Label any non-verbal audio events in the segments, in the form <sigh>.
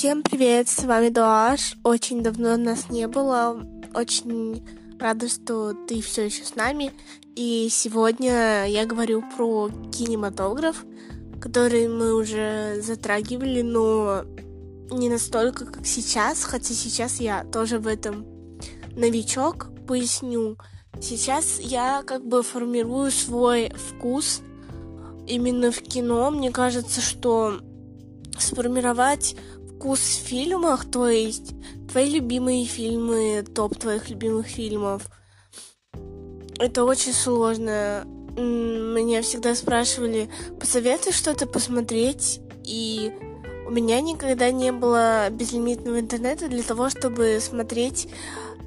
Всем привет, с вами Дуаш. Очень давно нас не было. Очень рада, что ты все еще с нами. И сегодня я говорю про кинематограф, который мы уже затрагивали, но не настолько, как сейчас, хотя сейчас я тоже в этом новичок. Поясню. Сейчас я как бы формирую свой вкус именно в кино. Мне кажется, что сформировать вкус в фильмах, то есть твои любимые фильмы, топ твоих любимых фильмов, это очень сложно. Меня всегда спрашивали, посоветуй что-то посмотреть, и у меня никогда не было безлимитного интернета для того, чтобы смотреть,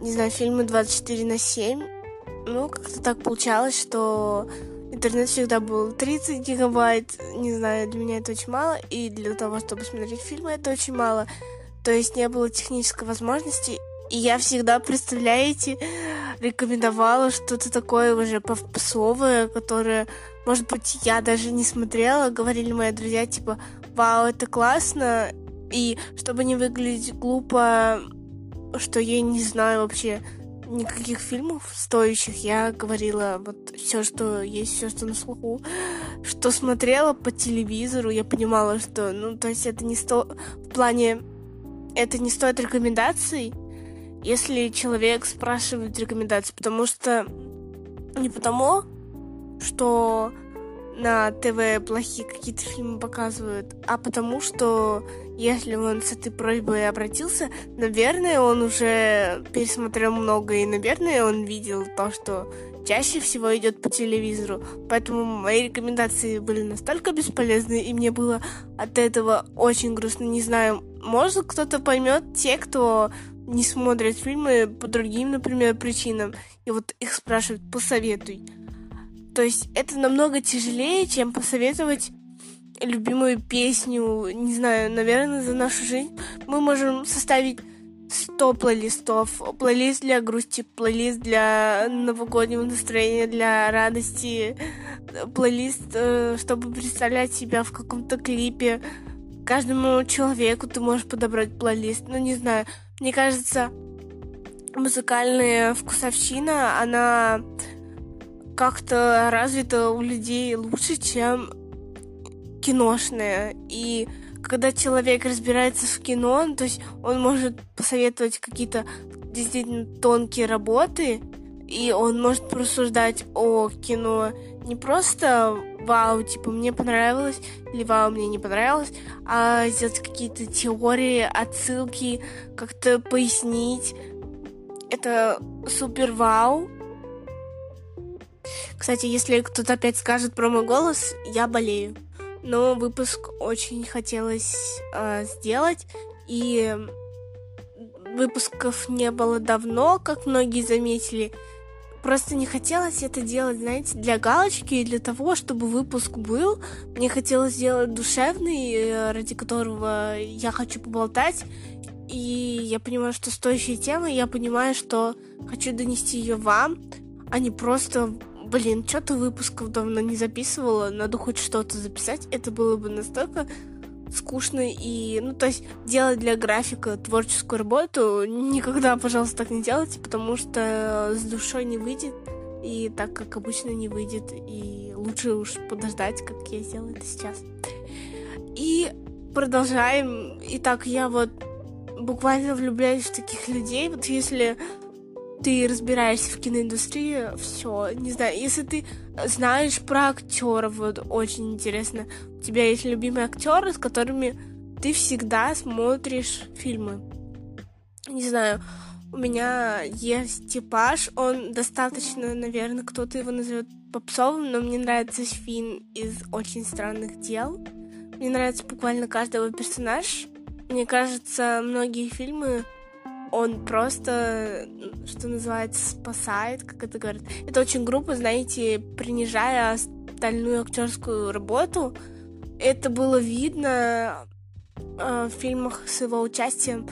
не знаю, фильмы 24 на 7. Ну, как-то так получалось, что интернет всегда был 30 гигабайт, не знаю, для меня это очень мало, и для того, чтобы смотреть фильмы, это очень мало. То есть не было технической возможности, и я всегда, представляете, рекомендовала что-то такое уже попсовое, которое, может быть, я даже не смотрела, говорили мои друзья, типа, вау, это классно, и чтобы не выглядеть глупо, что я не знаю вообще, никаких фильмов стоящих. Я говорила вот все, что есть, все, что на слуху, что смотрела по телевизору, я понимала, что, ну, то есть это не сто... В плане, это не стоит рекомендаций, если человек спрашивает рекомендации, потому что не потому, что на ТВ плохие какие-то фильмы показывают, а потому что если он с этой просьбой обратился, наверное, он уже пересмотрел много, и, наверное, он видел то, что чаще всего идет по телевизору. Поэтому мои рекомендации были настолько бесполезны, и мне было от этого очень грустно. Не знаю, может кто-то поймет те, кто не смотрит фильмы по другим, например, причинам, и вот их спрашивают, посоветуй. То есть это намного тяжелее, чем посоветовать любимую песню, не знаю, наверное, за нашу жизнь. Мы можем составить 100 плейлистов. Плейлист для грусти, плейлист для новогоднего настроения, для радости, плейлист, э, чтобы представлять себя в каком-то клипе. Каждому человеку ты можешь подобрать плейлист. Ну, не знаю, мне кажется, музыкальная вкусовщина, она как-то развита у людей лучше, чем киношная. И когда человек разбирается в кино, то есть он может посоветовать какие-то действительно тонкие работы, и он может просуждать о кино не просто вау, типа мне понравилось, или вау, мне не понравилось, а сделать какие-то теории, отсылки, как-то пояснить. Это супер вау. Кстати, если кто-то опять скажет про мой голос, я болею. Но выпуск очень хотелось э, сделать, и выпусков не было давно, как многие заметили. Просто не хотелось это делать, знаете, для галочки и для того, чтобы выпуск был. Мне хотелось сделать душевный, э, ради которого я хочу поболтать. И я понимаю, что стоящая тема, я понимаю, что хочу донести ее вам, а не просто блин, что-то выпусков давно не записывала, надо хоть что-то записать, это было бы настолько скучно и, ну, то есть делать для графика творческую работу никогда, пожалуйста, так не делайте, потому что с душой не выйдет, и так, как обычно, не выйдет, и лучше уж подождать, как я сделаю это сейчас. И продолжаем. Итак, я вот буквально влюбляюсь в таких людей. Вот если ты разбираешься в киноиндустрии, все, не знаю, если ты знаешь про актеров, вот очень интересно, у тебя есть любимые актеры, с которыми ты всегда смотришь фильмы. Не знаю, у меня есть типаж, он достаточно, наверное, кто-то его назовет попсовым, но мне нравится Финн из «Очень странных дел». Мне нравится буквально каждый его персонаж. Мне кажется, многие фильмы он просто, что называется, спасает, как это говорят. Это очень грубо, знаете, принижая остальную актерскую работу. Это было видно э, в фильмах с его участием.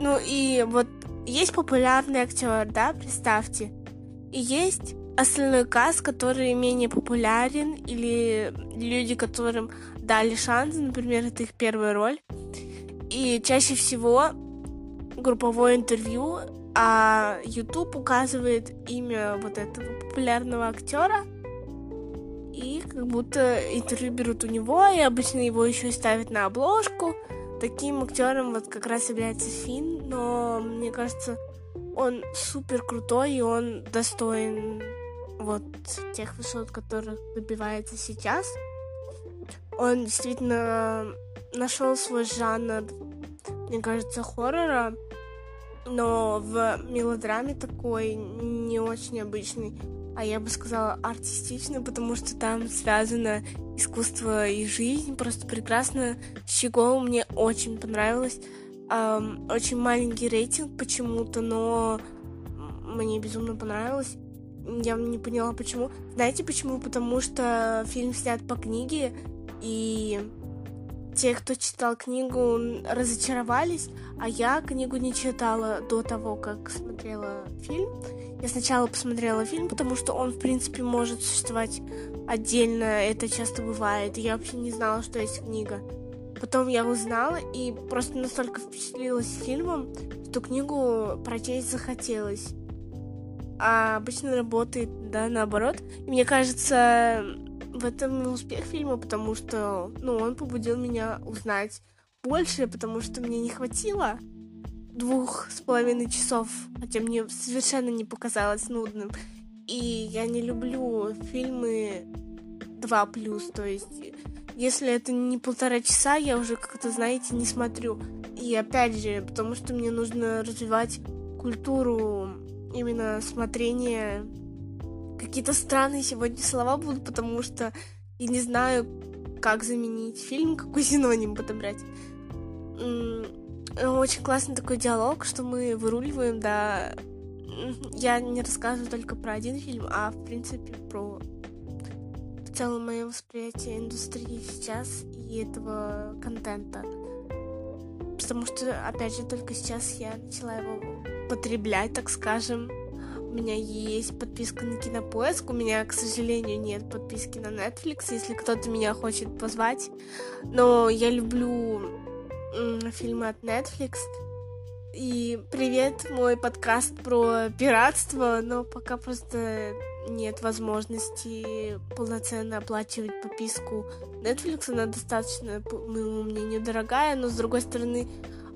Ну и вот есть популярный актер, да, представьте. И есть остальной каст, который менее популярен, или люди, которым дали шанс, например, это их первая роль. И чаще всего групповое интервью, а YouTube указывает имя вот этого популярного актера, и как будто интервью берут у него, и обычно его еще ставят на обложку. Таким актером вот как раз является Финн, но мне кажется, он супер крутой, и он достоин вот тех высот, которых добивается сейчас. Он действительно нашел свой жанр, мне кажется, хоррора, но в мелодраме такой не очень обычный, а я бы сказала артистичный, потому что там связано искусство и жизнь, просто прекрасно. Щегол мне очень понравилось. Um, очень маленький рейтинг почему-то, но мне безумно понравилось. Я не поняла, почему. Знаете почему? Потому что фильм снят по книге, и те, кто читал книгу, разочаровались, а я книгу не читала до того, как смотрела фильм. Я сначала посмотрела фильм, потому что он, в принципе, может существовать отдельно, это часто бывает. Я вообще не знала, что есть книга. Потом я узнала и просто настолько впечатлилась фильмом, что книгу прочесть захотелось. А обычно работает, да, наоборот. Мне кажется, в этом успех фильма, потому что, ну, он побудил меня узнать больше, потому что мне не хватило двух с половиной часов, хотя мне совершенно не показалось нудным. И я не люблю фильмы 2 плюс, то есть если это не полтора часа, я уже как-то, знаете, не смотрю. И опять же, потому что мне нужно развивать культуру именно смотрения Какие-то странные сегодня слова будут, потому что я не знаю, как заменить фильм, какой синоним подобрать. Очень классный такой диалог, что мы выруливаем, да. Я не рассказываю только про один фильм, а в принципе про в целом мое восприятие индустрии сейчас и этого контента. Потому что, опять же, только сейчас я начала его потреблять, так скажем меня есть подписка на Кинопоиск, у меня, к сожалению, нет подписки на Netflix, если кто-то меня хочет позвать. Но я люблю фильмы от Netflix. И привет, мой подкаст про пиратство, но пока просто нет возможности полноценно оплачивать подписку Netflix. Она достаточно, по моему мнению, дорогая, но с другой стороны,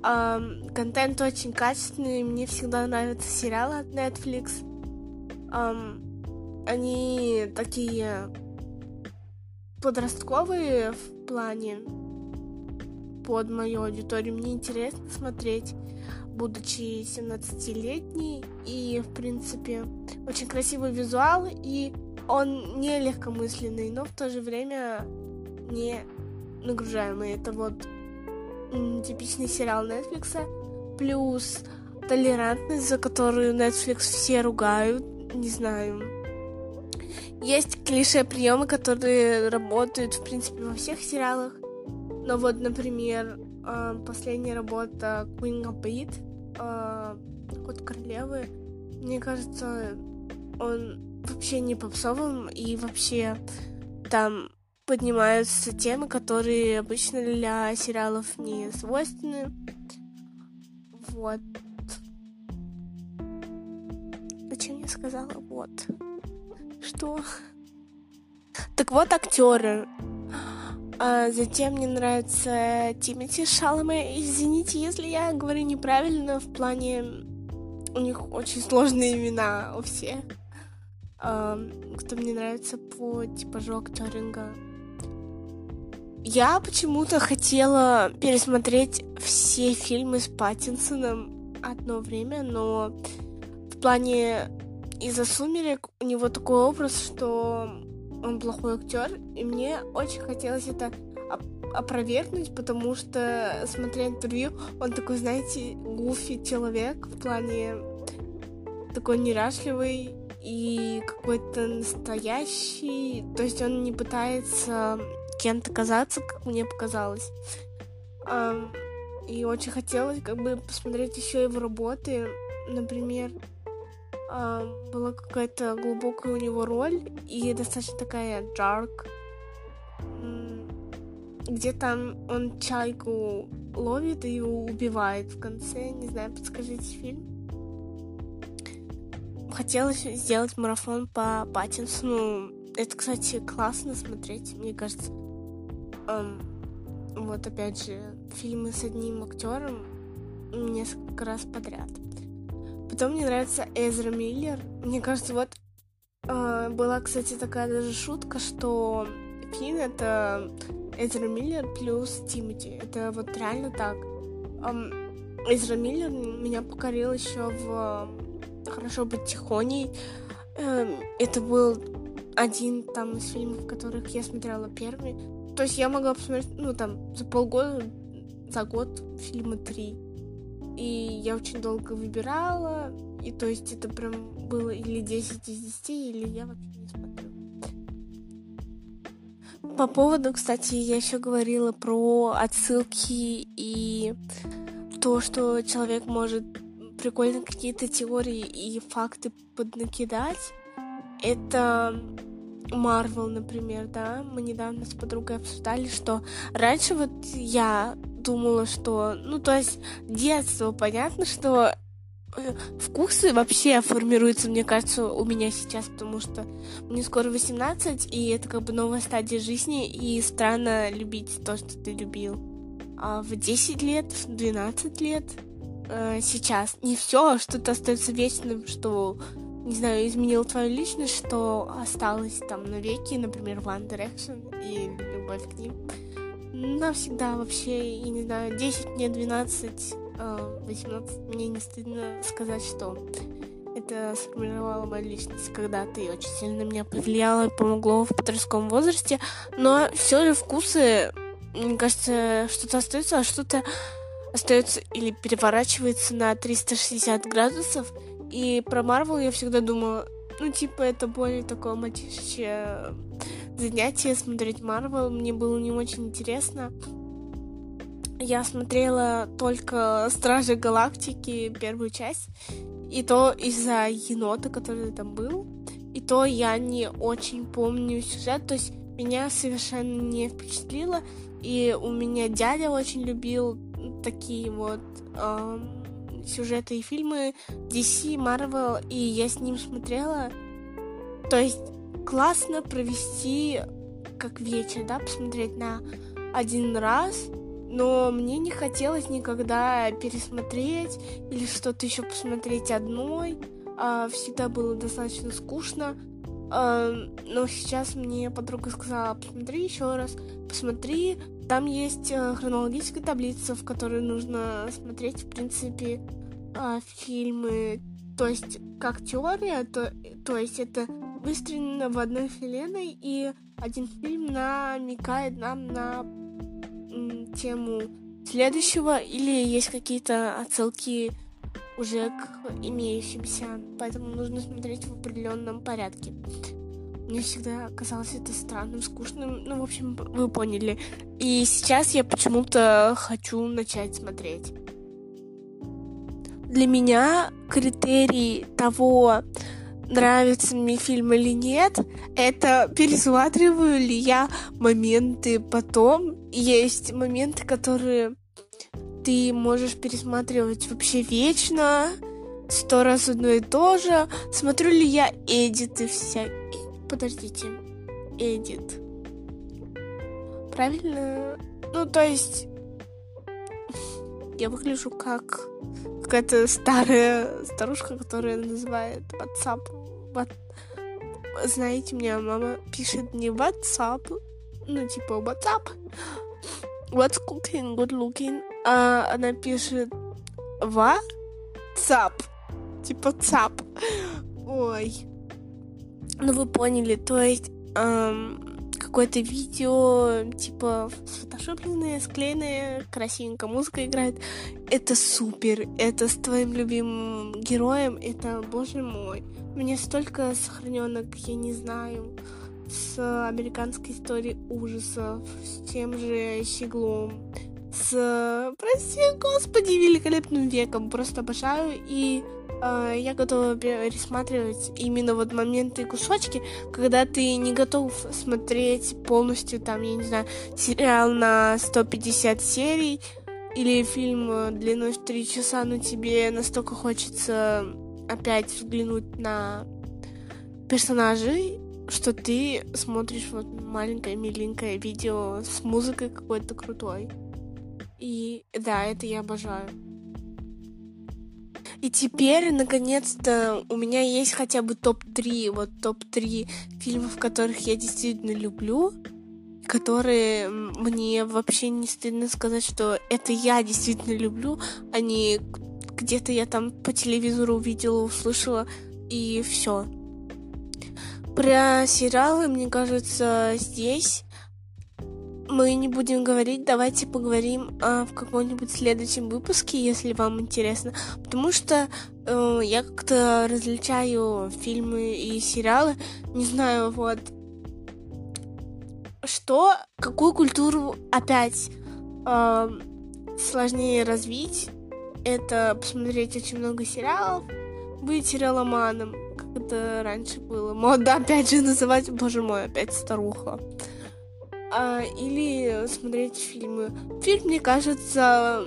контент очень качественный. Мне всегда нравятся сериалы от Netflix эм, они такие подростковые в плане под мою аудиторию. Мне интересно смотреть, будучи 17-летней. И, в принципе, очень красивый визуал. И он не легкомысленный, но в то же время не нагружаемый. Это вот типичный сериал Netflix. Плюс толерантность, за которую Netflix все ругают не знаю. Есть клише приемы, которые работают, в принципе, во всех сериалах. Но вот, например, а, последняя работа Queen of Beat, Кот королевы, мне кажется, он вообще не попсовым, и вообще там поднимаются темы, которые обычно для сериалов не свойственны. Вот. Сказала вот? Что? Так вот актеры. А затем мне нравится Тимати Шаломе. Извините, если я говорю неправильно в плане... У них очень сложные имена у всех. А, кто мне нравится по типажу актеринга. Я почему-то хотела пересмотреть все фильмы с Паттинсоном одно время, но в плане из-за сумерек у него такой образ, что он плохой актер, и мне очень хотелось это опровергнуть, потому что, смотря интервью, он такой, знаете, гуфи человек в плане такой неряшливый и какой-то настоящий, то есть он не пытается кем-то казаться, как мне показалось. И очень хотелось как бы посмотреть еще его работы, например, была какая-то глубокая у него роль и достаточно такая dark, где там он чайку ловит и убивает в конце. Не знаю, подскажите фильм. Хотелось сделать марафон по Паттинсону. Это, кстати, классно смотреть, мне кажется. Эм, вот опять же, фильмы с одним актером несколько раз подряд. Потом мне нравится Эзра Миллер. Мне кажется, вот э, была, кстати, такая даже шутка, что Финн это Эзра Миллер плюс Тимати. Это вот реально так. Эм, Эзра Миллер меня покорил еще в «Хорошо быть тихоней». Эм, это был один там из фильмов, которых я смотрела первый. То есть я могла посмотреть, ну, там, за полгода, за год фильма три. И я очень долго выбирала. И то есть это прям было или 10 из 10, или я вообще не смотрю. По поводу, кстати, я еще говорила про отсылки и то, что человек может прикольно какие-то теории и факты поднакидать. Это Марвел, например, да, мы недавно с подругой обсуждали, что раньше вот я думала, что, ну, то есть детство, понятно, что э, вкусы вообще формируются, мне кажется, у меня сейчас, потому что мне скоро 18, и это как бы новая стадия жизни, и странно любить то, что ты любил. А в 10 лет, в 12 лет, э, сейчас не все, что-то остается вечным, что не знаю, изменил твою личность, что осталось там навеки, например, One Direction и любовь к ним. Навсегда вообще, я не знаю, 10 мне 12, 18 мне не стыдно сказать, что это сформировало мою личность когда-то и очень сильно меня повлияло и помогло в подростковом возрасте. Но все же вкусы, мне кажется, что-то остается, а что-то остается или переворачивается на 360 градусов — и про Марвел я всегда думала, ну, типа, это более такое мальчишечье занятие смотреть Марвел. Мне было не очень интересно. Я смотрела только Стражи Галактики, первую часть. И то из-за енота, который там был. И то я не очень помню сюжет. То есть меня совершенно не впечатлило. И у меня дядя очень любил такие вот эм, сюжеты и фильмы DC, Marvel, и я с ним смотрела. То есть классно провести как вечер, да, посмотреть на один раз, но мне не хотелось никогда пересмотреть или что-то еще посмотреть одной. А, всегда было достаточно скучно. А, но сейчас мне подруга сказала, посмотри еще раз, посмотри, там есть э, хронологическая таблица, в которой нужно смотреть, в принципе, а, фильмы. То есть, как теория, то, то есть это выстроено в одной вселенной, и один фильм намекает нам на тему следующего, или есть какие-то отсылки уже к имеющимся, поэтому нужно смотреть в определенном порядке. Мне всегда казалось это странным, скучным. Ну, в общем, вы поняли. И сейчас я почему-то хочу начать смотреть. Для меня критерий того, нравится мне фильм или нет, это пересматриваю ли я моменты потом. Есть моменты, которые ты можешь пересматривать вообще вечно, сто раз одно и то же. Смотрю ли я эдиты всякие подождите, Эдит. Правильно? Ну, то есть, я выгляжу как какая-то старая старушка, которая называет WhatsApp. What... Знаете, мне мама пишет не WhatsApp, ну, типа WhatsApp. What's cooking, good looking. А она пишет WhatsApp. Типа ЦАП. Ой. Ну, вы поняли, то есть эм, какое-то видео, типа, сфотошопленное, склеенное, красивенько музыка играет. Это супер, это с твоим любимым героем, это, боже мой. Меня столько сохраненок, я не знаю, с американской историей ужасов, с тем же Щеглом, с, прости господи, великолепным веком. Просто обожаю и э, я готова пересматривать именно вот моменты и кусочки, когда ты не готов смотреть полностью там, я не знаю, сериал на 150 серий, или фильм э, длиной в три часа, но тебе настолько хочется опять взглянуть на персонажей, что ты смотришь вот маленькое миленькое видео с музыкой какой-то крутой. И да, это я обожаю. И теперь, наконец-то, у меня есть хотя бы топ-3, вот топ-3 фильмов, которых я действительно люблю, которые мне вообще не стыдно сказать, что это я действительно люблю, а не где-то я там по телевизору увидела, услышала, и все. Про сериалы, мне кажется, здесь мы не будем говорить, давайте поговорим а, в каком-нибудь следующем выпуске, если вам интересно. Потому что э, я как-то различаю фильмы и сериалы. Не знаю, вот что, какую культуру опять э, сложнее развить. Это посмотреть очень много сериалов, быть сериаломаном, как это раньше было. Мода опять же называть, боже мой, опять старуха а, или смотреть фильмы. Фильм, мне кажется,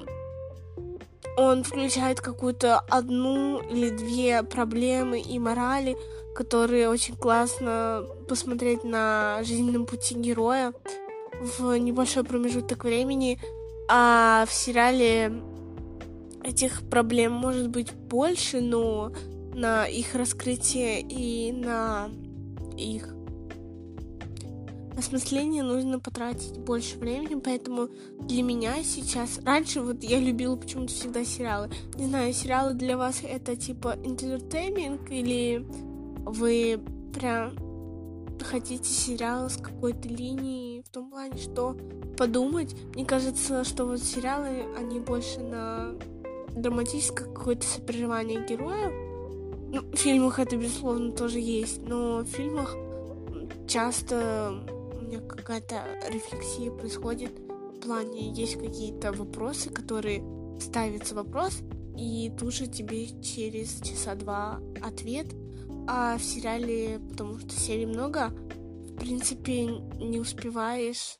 он включает какую-то одну или две проблемы и морали, которые очень классно посмотреть на жизненном пути героя в небольшой промежуток времени. А в сериале этих проблем может быть больше, но на их раскрытие и на их осмысление нужно потратить больше времени, поэтому для меня сейчас... Раньше вот я любила почему-то всегда сериалы. Не знаю, сериалы для вас это типа entertainment или вы прям хотите сериал с какой-то линией в том плане, что подумать. Мне кажется, что вот сериалы, они больше на драматическое какое-то сопереживание героя. Ну, в фильмах это, безусловно, тоже есть, но в фильмах часто меня какая-то рефлексия происходит в плане есть какие-то вопросы, которые ставится вопрос, и тут же тебе через часа два ответ. А в сериале, потому что серий много, в принципе, не успеваешь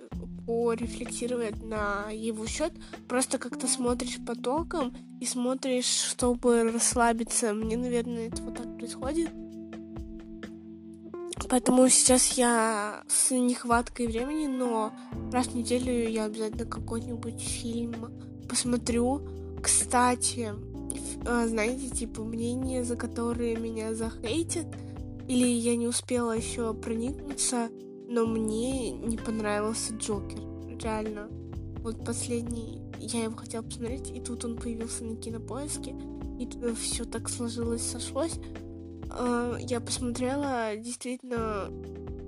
порефлексировать на его счет, просто как-то смотришь потоком и смотришь, чтобы расслабиться. Мне, наверное, это вот так происходит. Поэтому сейчас я с нехваткой времени, но раз в неделю я обязательно какой-нибудь фильм посмотрю. Кстати, а, знаете, типа мнения, за которые меня захейтят, или я не успела еще проникнуться, но мне не понравился Джокер. Реально. Вот последний, я его хотела посмотреть, и тут он появился на кинопоиске, и все так сложилось, сошлось. А, я посмотрела, действительно,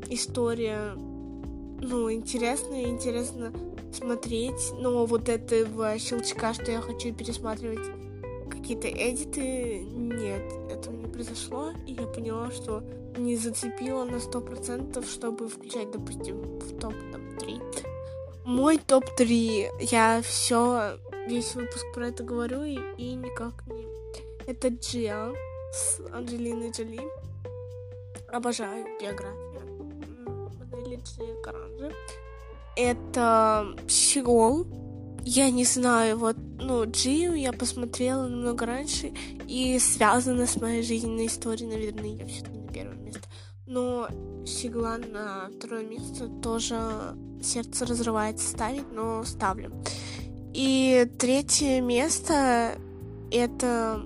история, ну, интересная, интересно смотреть, но вот этого щелчка, что я хочу пересматривать какие-то эдиты, нет, этого не произошло, и я поняла, что не зацепила на сто процентов, чтобы включать, допустим, в топ там, 3. Мой топ-3, я все, весь выпуск про это говорю, и, и никак не... Это Джиа, с Анджелиной Джоли. Обожаю биографию модели Джи. Это Щегол. Я не знаю, вот, ну, Джию я посмотрела намного раньше, и связано с моей жизненной историей, наверное, я все-таки на первое место. Но Щегла на второе место тоже сердце разрывается ставить, но ставлю. И третье место это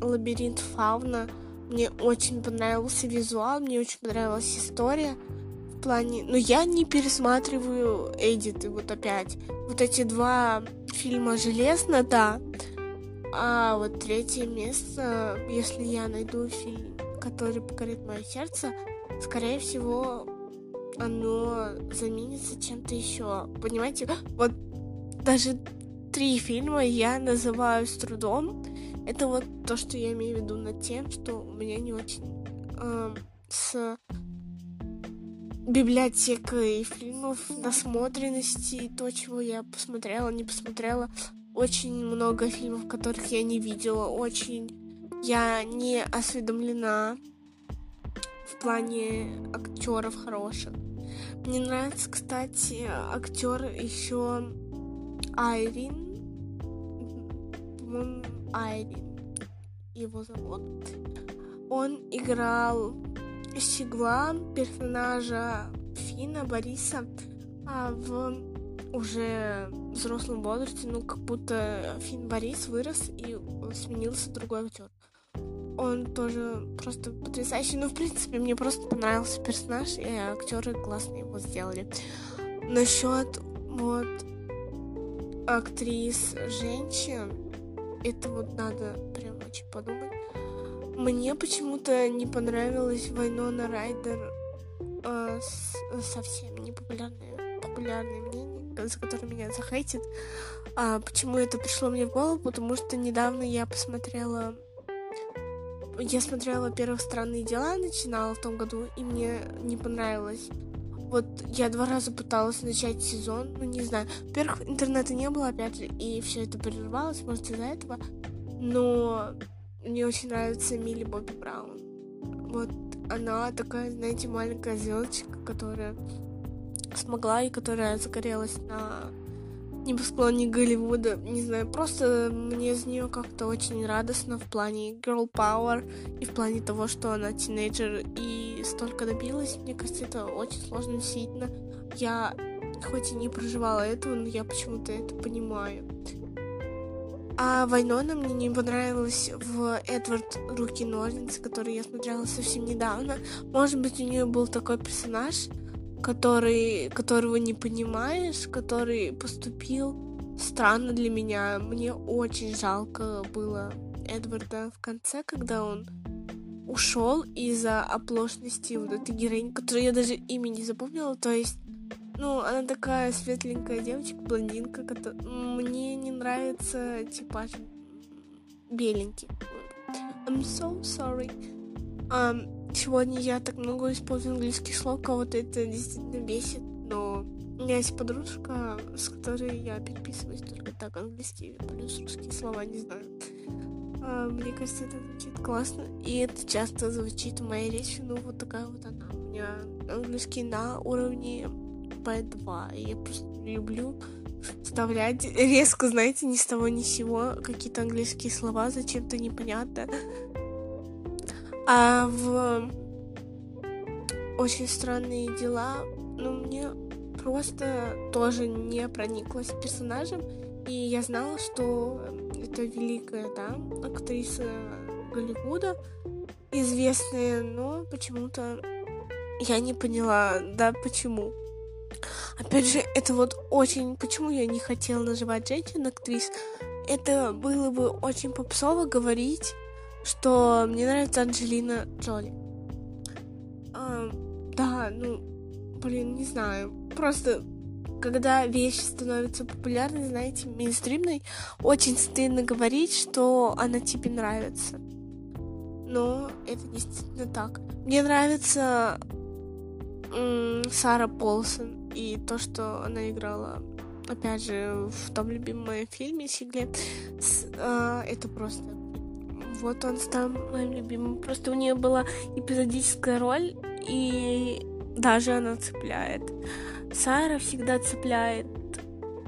лабиринт фауна. Мне очень понравился визуал, мне очень понравилась история в плане... Но я не пересматриваю эдиты вот опять. Вот эти два фильма «Железно», да. А вот третье место, если я найду фильм, который покорит мое сердце, скорее всего, оно заменится чем-то еще. Понимаете? <gasps> Вот даже три фильма я называю с трудом. Это вот то, что я имею в виду над тем, что у меня не очень э, с библиотекой фильмов, насмотренности, то, чего я посмотрела, не посмотрела. Очень много фильмов, которых я не видела, очень я не осведомлена в плане актеров хороших. Мне нравится, кстати, актер еще Айрин по-моему, Айрин его зовут. Он играл Сигла, персонажа Фина Бориса, а в уже взрослом возрасте, ну, как будто Фин Борис вырос и сменился другой актер. Он тоже просто потрясающий. Ну, в принципе, мне просто понравился персонаж, и актеры классно его сделали. Насчет вот актрис женщин, это вот надо прям очень подумать. Мне почему-то не понравилась Вайнона Райдер э, с, совсем непопулярное популярное мнение, за которое меня захейтит. А, почему это пришло мне в голову? Потому что недавно я посмотрела я смотрела, во-первых, «Странные дела», начинала в том году, и мне не понравилось. Вот я два раза пыталась начать сезон, ну не знаю. Во-первых, интернета не было, опять и все это прервалось, может, из-за этого. Но мне очень нравится Милли Бобби Браун. Вот она такая, знаете, маленькая звездочка, которая смогла и которая загорелась на небосклоне Голливуда. Не знаю, просто мне из нее как-то очень радостно в плане girl power и в плане того, что она тинейджер и столько добилась. Мне кажется, это очень сложно действительно. Я хоть и не проживала этого, но я почему-то это понимаю. А Вайнона мне не понравилась в Эдвард Руки Ножницы, который я смотрела совсем недавно. Может быть, у нее был такой персонаж, который, которого не понимаешь, который поступил странно для меня. Мне очень жалко было Эдварда в конце, когда он ушел из-за оплошности вот этой героини, которую я даже имя не запомнила. То есть ну, она такая светленькая девочка, блондинка, которая... Мне не нравится типаж беленький. I'm so sorry. Um, сегодня я так много использую английских слов, кого-то это действительно бесит, но у меня есть подружка, с которой я переписываюсь только так английский, плюс русские слова не знаю. Uh, мне кажется, это звучит классно, и это часто звучит в моей речи, ну вот такая вот она. У меня английский на уровне B2. И я просто люблю вставлять резко, знаете, ни с того ни с сего какие-то английские слова, зачем-то непонятно. А в очень странные дела, ну, мне просто тоже не прониклась персонажем. И я знала, что это великая, да, актриса Голливуда, известная, но почему-то я не поняла, да, почему. Опять же, это вот очень... Почему я не хотела называть женщин-актрис? Это было бы очень попсово говорить, что мне нравится Анджелина Джоли. А, да, ну, блин, не знаю. Просто, когда вещь становится популярной, знаете, мейнстримной, очень стыдно говорить, что она тебе нравится. Но это действительно так. Мне нравится Сара Полсон и то, что она играла, опять же, в том любимом фильме Сигле, э, это просто вот он стал моим любимым. Просто у нее была эпизодическая роль, и даже она цепляет. Сара всегда цепляет,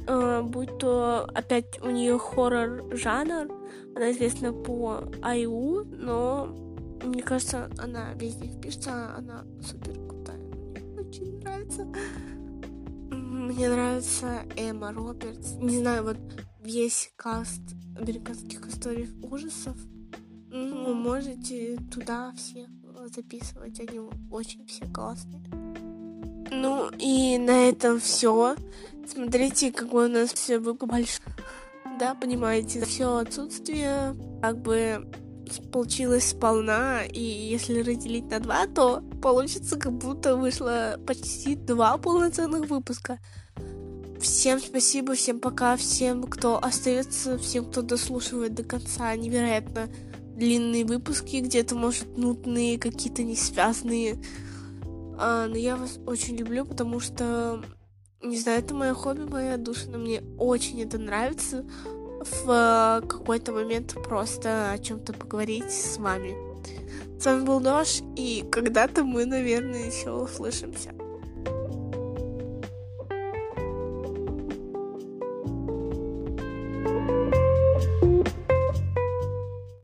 э, будь то опять у нее хоррор жанр, она известна по Айу, но мне кажется, она везде впишется, она супер очень нравится. Мне нравится Эмма Робертс. Не знаю, вот весь каст американских историй ужасов. Ну, можете туда всех записывать, они очень все классные. Ну и на этом все. Смотрите, какой у нас все был большой. Да, понимаете, все отсутствие как бы получилось сполна, и если разделить на два, то получится, как будто вышло почти два полноценных выпуска. Всем спасибо, всем пока, всем, кто остается, всем, кто дослушивает до конца. Невероятно длинные выпуски, где-то, может, нудные, какие-то не связанные. А, но я вас очень люблю, потому что, не знаю, это мое хобби, моя душа, но мне очень это нравится в какой-то момент просто о чем-то поговорить с вами. С вами был Нож, и когда-то мы, наверное, еще услышимся.